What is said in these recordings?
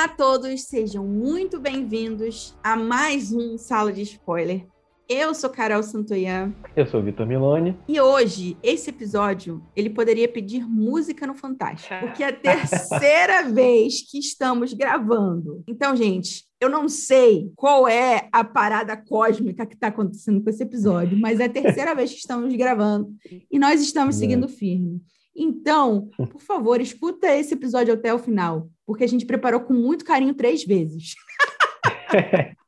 Olá a todos, sejam muito bem-vindos a mais um Sala de Spoiler. Eu sou Carol Santoyan. Eu sou Vitor Milone. E hoje, esse episódio, ele poderia pedir música no Fantástico, porque é a terceira vez que estamos gravando. Então, gente, eu não sei qual é a parada cósmica que está acontecendo com esse episódio, mas é a terceira vez que estamos gravando e nós estamos seguindo firme. Então, por favor, escuta esse episódio até o final, porque a gente preparou com muito carinho três vezes.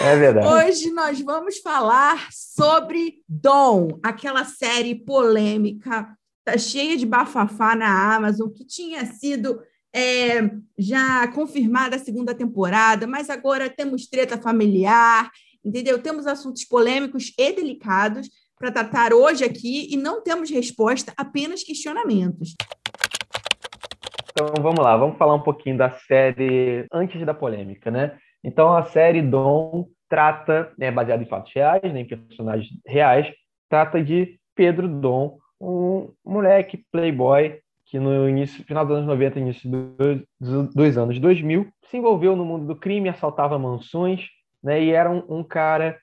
É verdade. Hoje nós vamos falar sobre Dom, aquela série polêmica, tá cheia de bafafá na Amazon, que tinha sido é, já confirmada a segunda temporada, mas agora temos treta familiar, entendeu? Temos assuntos polêmicos e delicados para tratar hoje aqui e não temos resposta, apenas questionamentos. Então vamos lá, vamos falar um pouquinho da série antes da polêmica, né? Então a série Dom trata, é baseada em fatos reais, né, em personagens reais, trata de Pedro Dom, um moleque playboy que no início, final dos anos 90, início dos, dos anos 2000, se envolveu no mundo do crime, assaltava mansões, né, e era um, um cara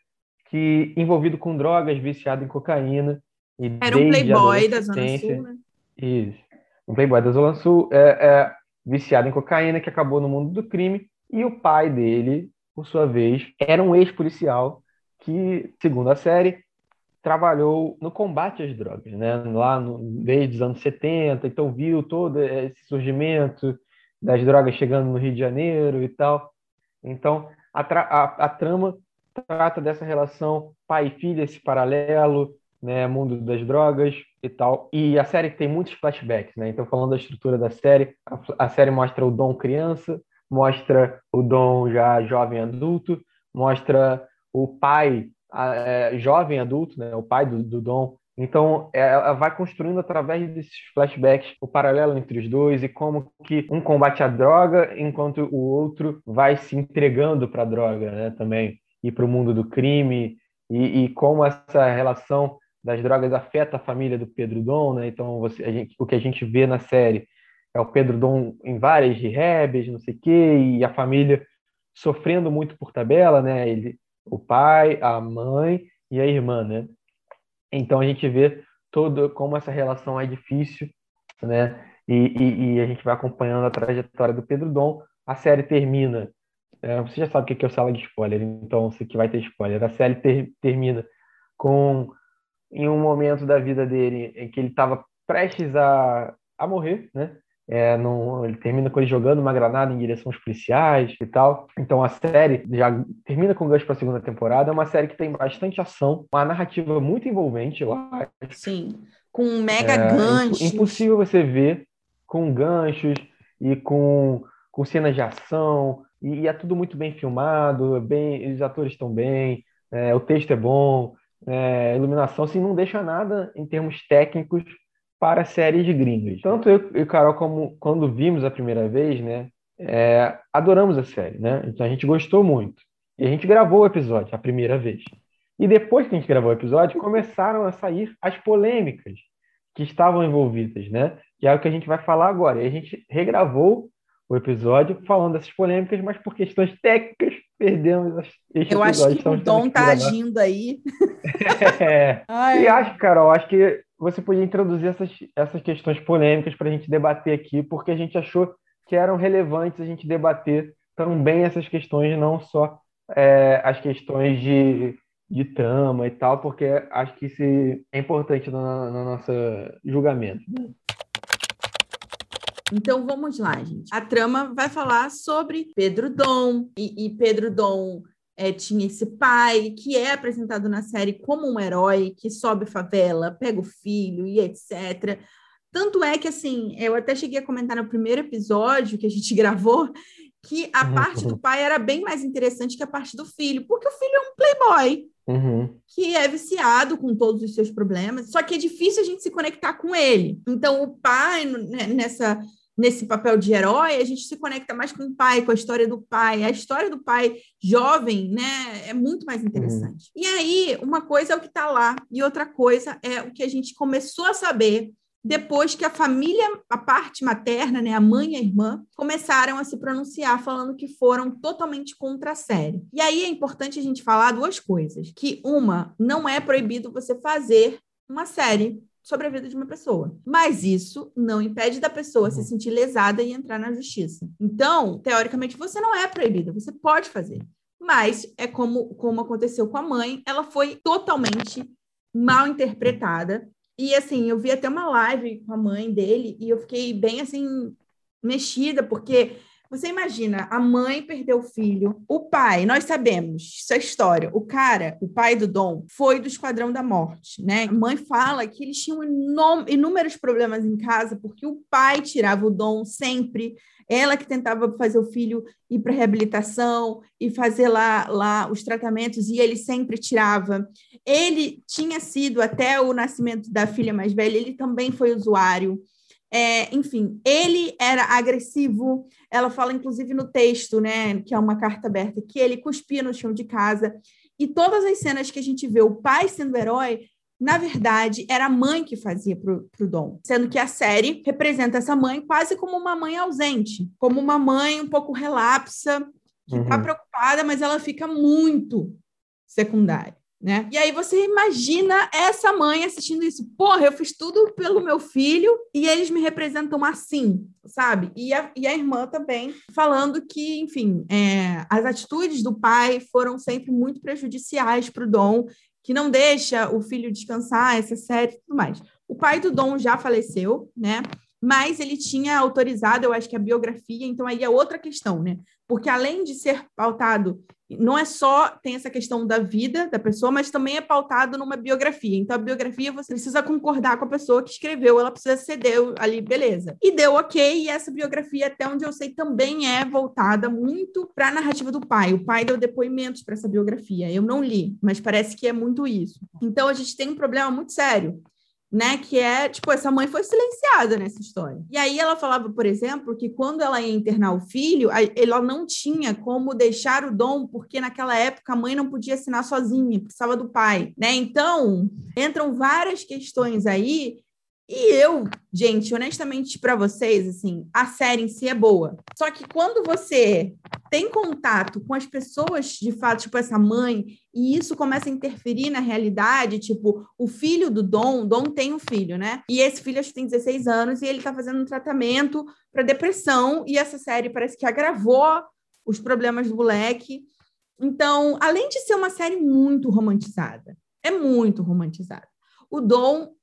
que envolvido com drogas, viciado em cocaína. E era um playboy da Zona Sul, né? Isso. Um playboy da Zona Sul, é, é, viciado em cocaína, que acabou no mundo do crime e o pai dele, por sua vez, era um ex-policial que, segundo a série, trabalhou no combate às drogas, né? Lá no, desde os anos 70, então viu todo esse surgimento das drogas chegando no Rio de Janeiro e tal. Então, a, a, a trama trata dessa relação pai e filha, esse paralelo, né, mundo das drogas e tal. E a série tem muitos flashbacks, né? Então, falando da estrutura da série, a, a série mostra o Dom criança, mostra o Dom já jovem adulto, mostra o pai é, jovem adulto, né, o pai do, do Dom. Então, é, ela vai construindo através desses flashbacks o paralelo entre os dois e como que um combate a droga enquanto o outro vai se entregando para a droga, né, também e para o mundo do crime e, e, como essa relação das drogas afeta a família do Pedro Dom, né? Então, você, gente, o que a gente vê na série é o Pedro Dom em várias rehabs, não sei o quê, e a família sofrendo muito por tabela, né? Ele, o pai, a mãe e a irmã, né? Então a gente vê todo como essa relação é difícil, né? E, e, e a gente vai acompanhando a trajetória do Pedro Dom. A série termina. É, você já sabe o que é o sala de spoiler, então você que vai ter spoiler. A série ter, termina com em um momento da vida dele em que ele estava prestes a, a morrer, né? É, não, ele termina com ele jogando uma granada em direção aos policiais e tal. Então a série já termina com gancho para a segunda temporada. É uma série que tem bastante ação, uma narrativa muito envolvente lá. Sim, com mega é, ganchos. Impossível você ver com ganchos e com, com cenas de ação. E, é tudo muito bem filmado, bem, os atores estão bem, é, o texto é bom, é, a iluminação assim, não deixa nada em termos técnicos para séries gringas. Tanto eu e Carol, como quando vimos a primeira vez, né, é, adoramos a série, né? Então a gente gostou muito. E a gente gravou o episódio a primeira vez. E depois que a gente gravou o episódio, começaram a sair as polêmicas que estavam envolvidas, né? Que é o que a gente vai falar agora. E a gente regravou o episódio falando dessas polêmicas, mas por questões técnicas perdemos este Eu acho que o Dom tá agindo aí. é. E acho, Carol, acho que você podia introduzir essas, essas questões polêmicas para a gente debater aqui, porque a gente achou que eram relevantes a gente debater também essas questões, não só é, as questões de, de trama e tal, porque acho que isso é importante no, no nosso julgamento. Então vamos lá, gente. A trama vai falar sobre Pedro Dom e, e Pedro Dom é, tinha esse pai que é apresentado na série como um herói que sobe favela, pega o filho e etc. Tanto é que, assim, eu até cheguei a comentar no primeiro episódio que a gente gravou que a uhum. parte do pai era bem mais interessante que a parte do filho, porque o filho é um playboy uhum. que é viciado com todos os seus problemas, só que é difícil a gente se conectar com ele. Então, o pai, né, nessa nesse papel de herói, a gente se conecta mais com o pai, com a história do pai. A história do pai jovem, né, é muito mais interessante. Uhum. E aí, uma coisa é o que está lá, e outra coisa é o que a gente começou a saber depois que a família, a parte materna, né, a mãe e a irmã, começaram a se pronunciar falando que foram totalmente contra a série. E aí é importante a gente falar duas coisas, que uma, não é proibido você fazer uma série sobre a vida de uma pessoa. Mas isso não impede da pessoa se uhum. sentir lesada e entrar na justiça. Então, teoricamente, você não é proibida, você pode fazer. Mas é como, como aconteceu com a mãe, ela foi totalmente mal interpretada. E assim, eu vi até uma live com a mãe dele e eu fiquei bem assim mexida, porque você imagina, a mãe perdeu o filho, o pai, nós sabemos, essa história, o cara, o pai do Dom, foi do Esquadrão da Morte, né? A mãe fala que eles tinham inúmeros problemas em casa, porque o pai tirava o Dom sempre, ela que tentava fazer o filho ir para reabilitação e fazer lá, lá os tratamentos, e ele sempre tirava. Ele tinha sido, até o nascimento da filha mais velha, ele também foi usuário. É, enfim, ele era agressivo. Ela fala, inclusive, no texto, né, que é uma carta aberta, que ele cuspia no chão de casa. E todas as cenas que a gente vê o pai sendo herói, na verdade, era a mãe que fazia para o Dom, sendo que a série representa essa mãe quase como uma mãe ausente, como uma mãe um pouco relapsa, que está uhum. preocupada, mas ela fica muito secundária né? E aí você imagina essa mãe assistindo isso. Porra, eu fiz tudo pelo meu filho e eles me representam assim, sabe? E a, e a irmã também falando que, enfim, é, as atitudes do pai foram sempre muito prejudiciais para o Dom, que não deixa o filho descansar, essa série e tudo mais. O pai do Dom já faleceu, né? Mas ele tinha autorizado, eu acho que a biografia, então aí é outra questão, né? Porque além de ser pautado não é só tem essa questão da vida da pessoa, mas também é pautado numa biografia. Então, a biografia você precisa concordar com a pessoa que escreveu, ela precisa ceder ali, beleza. E deu ok, e essa biografia, até onde eu sei, também é voltada muito para a narrativa do pai. O pai deu depoimentos para essa biografia. Eu não li, mas parece que é muito isso. Então, a gente tem um problema muito sério né? Que é, tipo, essa mãe foi silenciada nessa história. E aí ela falava, por exemplo, que quando ela ia internar o filho, ela não tinha como deixar o dom, porque naquela época a mãe não podia assinar sozinha, precisava do pai, né? Então, entram várias questões aí e eu, gente, honestamente para vocês, assim, a série em si é boa. Só que quando você tem contato com as pessoas de fato, tipo essa mãe, e isso começa a interferir na realidade, tipo, o filho do Dom, Dom tem um filho, né? E esse filho acho que tem 16 anos e ele tá fazendo um tratamento para depressão, e essa série parece que agravou os problemas do moleque. Então, além de ser uma série muito romantizada, é muito romantizada. O Dom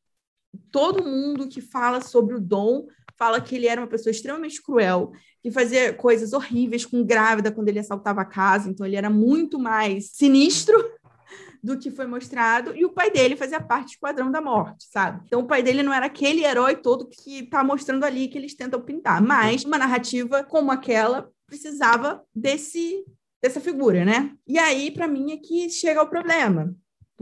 todo mundo que fala sobre o Dom fala que ele era uma pessoa extremamente cruel, que fazia coisas horríveis com grávida quando ele assaltava a casa, então ele era muito mais sinistro do que foi mostrado, e o pai dele fazia parte do Esquadrão da Morte, sabe? Então o pai dele não era aquele herói todo que tá mostrando ali que eles tentam pintar, mas uma narrativa como aquela precisava desse dessa figura, né? E aí para mim é que chega o problema.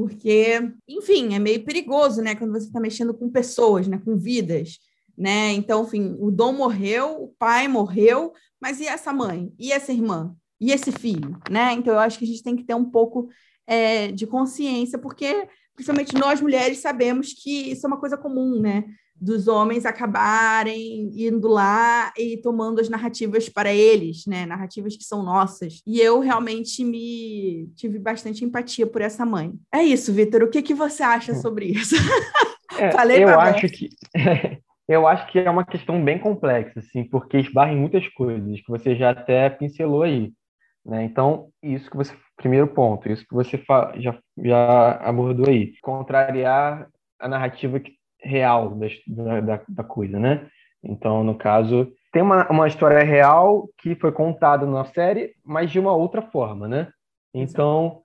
Porque, enfim, é meio perigoso, né, quando você está mexendo com pessoas, né, com vidas, né? Então, enfim, o Dom morreu, o pai morreu, mas e essa mãe? E essa irmã? E esse filho, né? Então, eu acho que a gente tem que ter um pouco é, de consciência, porque, principalmente nós mulheres, sabemos que isso é uma coisa comum, né? dos homens acabarem indo lá e tomando as narrativas para eles, né? Narrativas que são nossas. E eu realmente me tive bastante empatia por essa mãe. É isso, Vitor. O que, que você acha sobre isso? É, Falei eu acho que eu acho que é uma questão bem complexa, assim, porque esbarra em muitas coisas que você já até pincelou aí. Né? Então, isso que você. Primeiro ponto, isso que você já, já abordou aí. Contrariar a narrativa real da, da, da coisa, né? Então, no caso, tem uma, uma história real que foi contada na série, mas de uma outra forma, né? Então,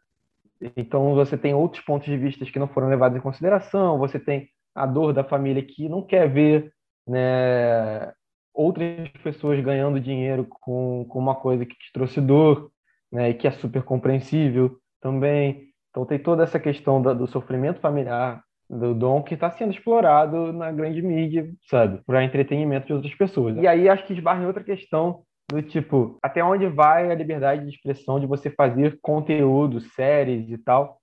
então você tem outros pontos de vista que não foram levados em consideração, você tem a dor da família que não quer ver né, outras pessoas ganhando dinheiro com, com uma coisa que te trouxe dor, né, e que é super compreensível também. Então tem toda essa questão do, do sofrimento familiar, do dom que está sendo explorado na grande mídia, sabe, para entretenimento de outras pessoas. E aí acho que esbarra em outra questão do tipo, até onde vai a liberdade de expressão de você fazer conteúdo, séries e tal,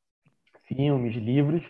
filmes, livros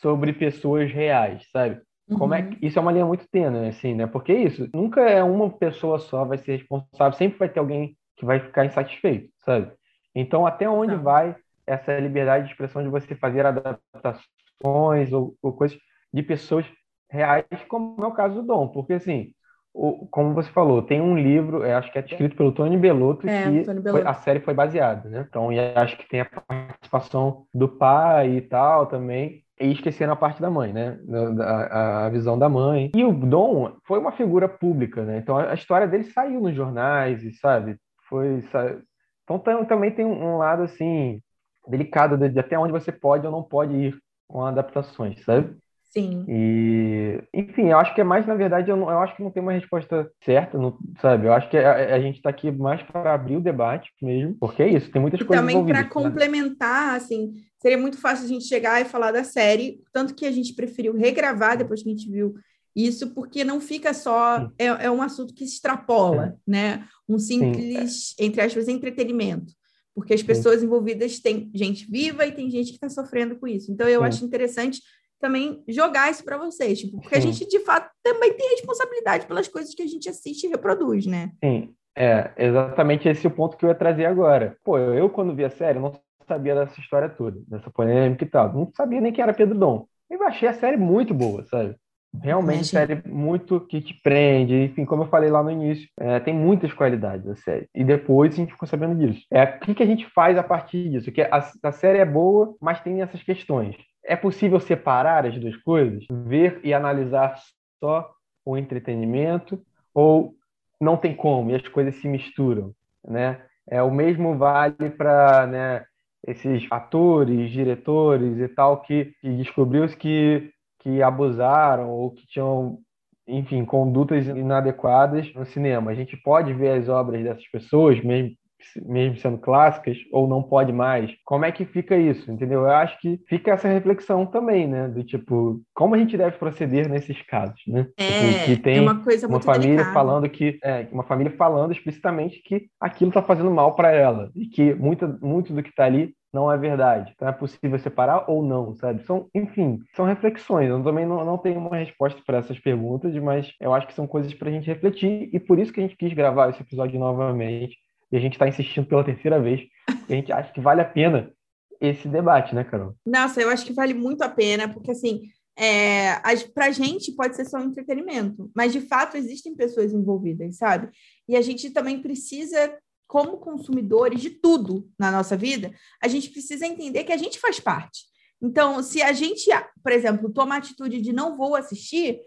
sobre pessoas reais, sabe? Como é Uhum. que, isso é uma linha muito tênue, assim, né? Porque isso, nunca é uma pessoa só vai ser responsável, sempre vai ter alguém que vai ficar insatisfeito, sabe? Então, até onde Tá. vai essa liberdade de expressão de você fazer adaptações ou, ou coisas de pessoas reais, como é o caso do Dom? Porque, assim, o- como você falou, tem um livro, eu acho que é escrito pelo Tony Bellotto, É, que Tony foi- Bellotto. a série foi baseada, né? Então, e acho que tem a participação do pai e tal também. E esquecendo a parte da mãe, né? Da- A, visão da mãe. E o Dom foi uma figura pública, né? Então a a história dele saiu nos jornais, e, sabe? Foi, sa- Então tam- também tem um lado assim delicado de, de até onde você pode ou não pode ir com adaptações, sabe? Sim. E, enfim, eu acho que é mais, na verdade, eu, não- eu acho que não tem uma resposta certa, não- sabe? Eu acho que a, a gente está aqui mais para abrir o debate mesmo, porque é isso, tem muitas E coisas também para né? complementar, assim, seria muito fácil a gente chegar e falar da série, tanto que a gente preferiu regravar depois que a gente viu isso, porque não fica só. É, é um assunto que se extrapola, né? Um simples, entre aspas, entretenimento. Porque as pessoas envolvidas têm gente viva e tem gente que está sofrendo com isso. Então, eu acho interessante também jogar isso para vocês, tipo, porque a Sim. gente, de fato, também tem responsabilidade pelas coisas que a gente assiste e reproduz, né? Sim, é exatamente esse o ponto que eu ia trazer agora. Pô, eu, eu, quando vi a série, não sabia dessa história toda, dessa polêmica e tal. Não sabia nem quem era Pedro Dom. Eu achei a série muito boa, sabe? Realmente, achei. série muito que te prende. Enfim, como eu falei lá no início, é, tem muitas qualidades a série. E depois a gente ficou sabendo disso. É, o que, que a gente faz a partir disso? Que a, a série é boa, mas tem essas questões. É possível separar as duas coisas? Ver e analisar só o entretenimento? Ou não tem como e as coisas se misturam, né? É o mesmo vale para, né, esses atores, diretores e tal que, que descobriu-se que que abusaram ou que tinham, enfim, condutas inadequadas no cinema. A gente pode ver as obras dessas pessoas, mesmo mesmo sendo clássicas, ou não pode mais. Como é que fica isso, entendeu? Eu acho que fica essa reflexão também, né? Do tipo, como a gente deve proceder nesses casos, né? É, Tipo, que tem é uma coisa uma muito família delicada. falando que é, uma família falando explicitamente que aquilo está fazendo mal para ela e que muito, muito do que está ali não é verdade. Então é possível separar ou não, sabe? São, enfim, são reflexões. Eu também não, não tenho uma resposta para essas perguntas, mas eu acho que são coisas para a gente refletir e por isso que a gente quis gravar esse episódio novamente e a gente está insistindo pela terceira vez. E a gente acha que vale a pena esse debate, né, Carol? Nossa, eu acho que vale muito a pena, porque assim, é, as, pra gente pode ser só um entretenimento, mas de fato existem pessoas envolvidas, sabe? E a gente também precisa, como consumidores de tudo na nossa vida, a gente precisa entender que a gente faz parte. Então, se a gente, por exemplo, toma a atitude de não vou assistir,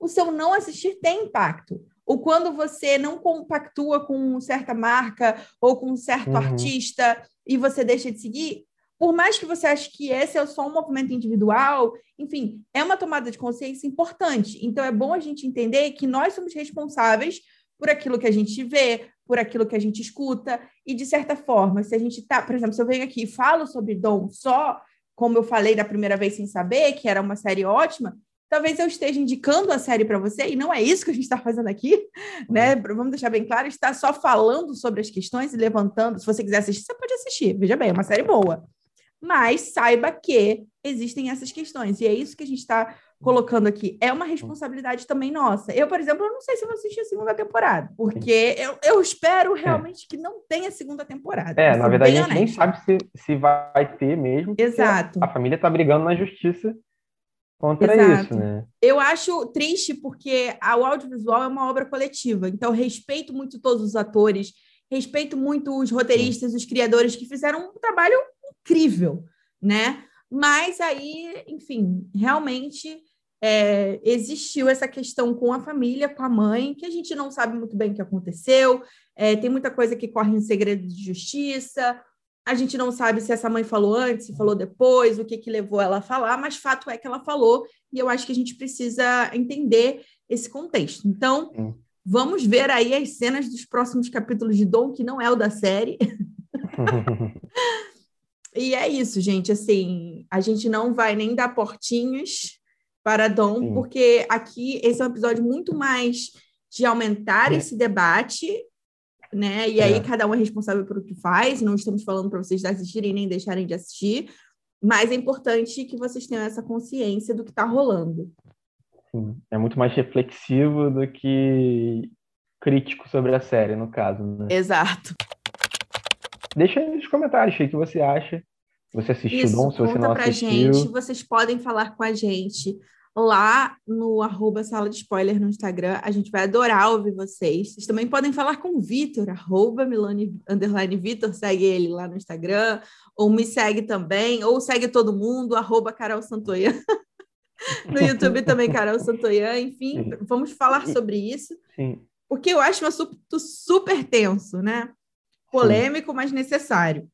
o seu não assistir tem impacto. Ou quando você não compactua com certa marca ou com um certo Uhum. artista e você deixa de seguir, por mais que você ache que esse é só um movimento individual, enfim, é uma tomada de consciência importante. Então é bom a gente entender que nós somos responsáveis por aquilo que a gente vê, por aquilo que a gente escuta, e de certa forma, se a gente tá, por exemplo, se eu venho aqui e falo sobre Dom só, como eu falei da primeira vez sem saber, que era uma série ótima, talvez eu esteja indicando a série para você, e não é isso que a gente está fazendo aqui, né? Vamos deixar bem claro, está só falando sobre as questões e levantando. Se você quiser assistir, você pode assistir. Veja bem, é uma série boa. Mas saiba que existem essas questões, e é isso que a gente está colocando aqui. É uma responsabilidade também nossa. Eu, por exemplo, eu não sei se eu vou assistir a segunda temporada, porque eu, eu espero realmente que não tenha segunda temporada. É, na verdade, a gente nem sabe se, se vai ter mesmo. Exato. A família está brigando na justiça contra Exato. isso, né? Eu acho triste porque a- o audiovisual é uma obra coletiva, então respeito muito todos os atores, respeito muito os roteiristas, os criadores que fizeram um trabalho incrível, né? Mas aí, enfim, realmente é, existiu essa questão com a família, com a mãe, que a gente não sabe muito bem o que aconteceu, é, tem muita coisa que corre em segredo de justiça, a gente não sabe se essa mãe falou antes, se falou depois, o que, que levou ela a falar, mas fato é que ela falou, e eu acho que a gente precisa entender esse contexto. Então, Sim. vamos ver aí as cenas dos próximos capítulos de Dom, que não é o da série. E é isso, gente. Assim, a gente não vai nem dar portinhos para Dom, Sim. porque aqui esse é um episódio muito mais de aumentar É. esse debate, né? E aí É. cada um é responsável por o que faz. Não estamos falando para vocês assistirem nem deixarem de assistir, mas é importante que vocês tenham essa consciência do que está rolando. Sim, é muito mais reflexivo do que crítico sobre a série, no caso, né? Exato. Deixa aí nos comentários o que você acha. Você assistiu Isso, Dom, se você conta não pra assistiu. gente. Vocês podem falar com a gente lá no arroba sala de spoiler no Instagram. A gente vai adorar ouvir vocês. Vocês também podem falar com o Vitor, arroba Milani underline Vitor, segue ele lá no Instagram, ou me segue também, ou segue todo mundo, arroba Carol Santoyan. no YouTube também, Carol Santoyan. Enfim, Sim. vamos falar sobre isso, Sim, porque eu acho um assunto super tenso, né? Polêmico, mas necessário.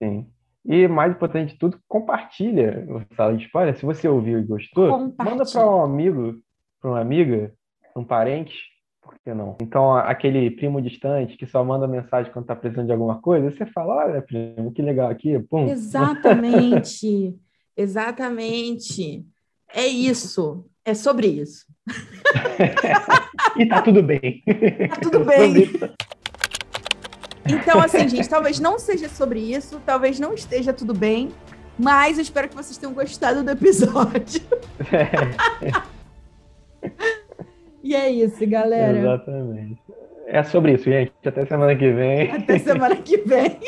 sim. E mais importante de tudo, compartilha o Sala de Spoiler. Se você ouviu e gostou, manda para um amigo, para uma amiga, um parente, por que não? Então, aquele primo distante que só manda mensagem quando tá precisando de alguma coisa, você fala, olha, primo, que legal aqui, pum. Exatamente, exatamente. É isso, é sobre isso. E tá tudo bem. Tá tudo bem. Então, assim, gente, talvez não seja sobre isso, talvez não esteja tudo bem, mas eu espero que vocês tenham gostado do episódio. E é isso, galera. Exatamente. É sobre isso, gente. Até semana que vem. Até semana que vem.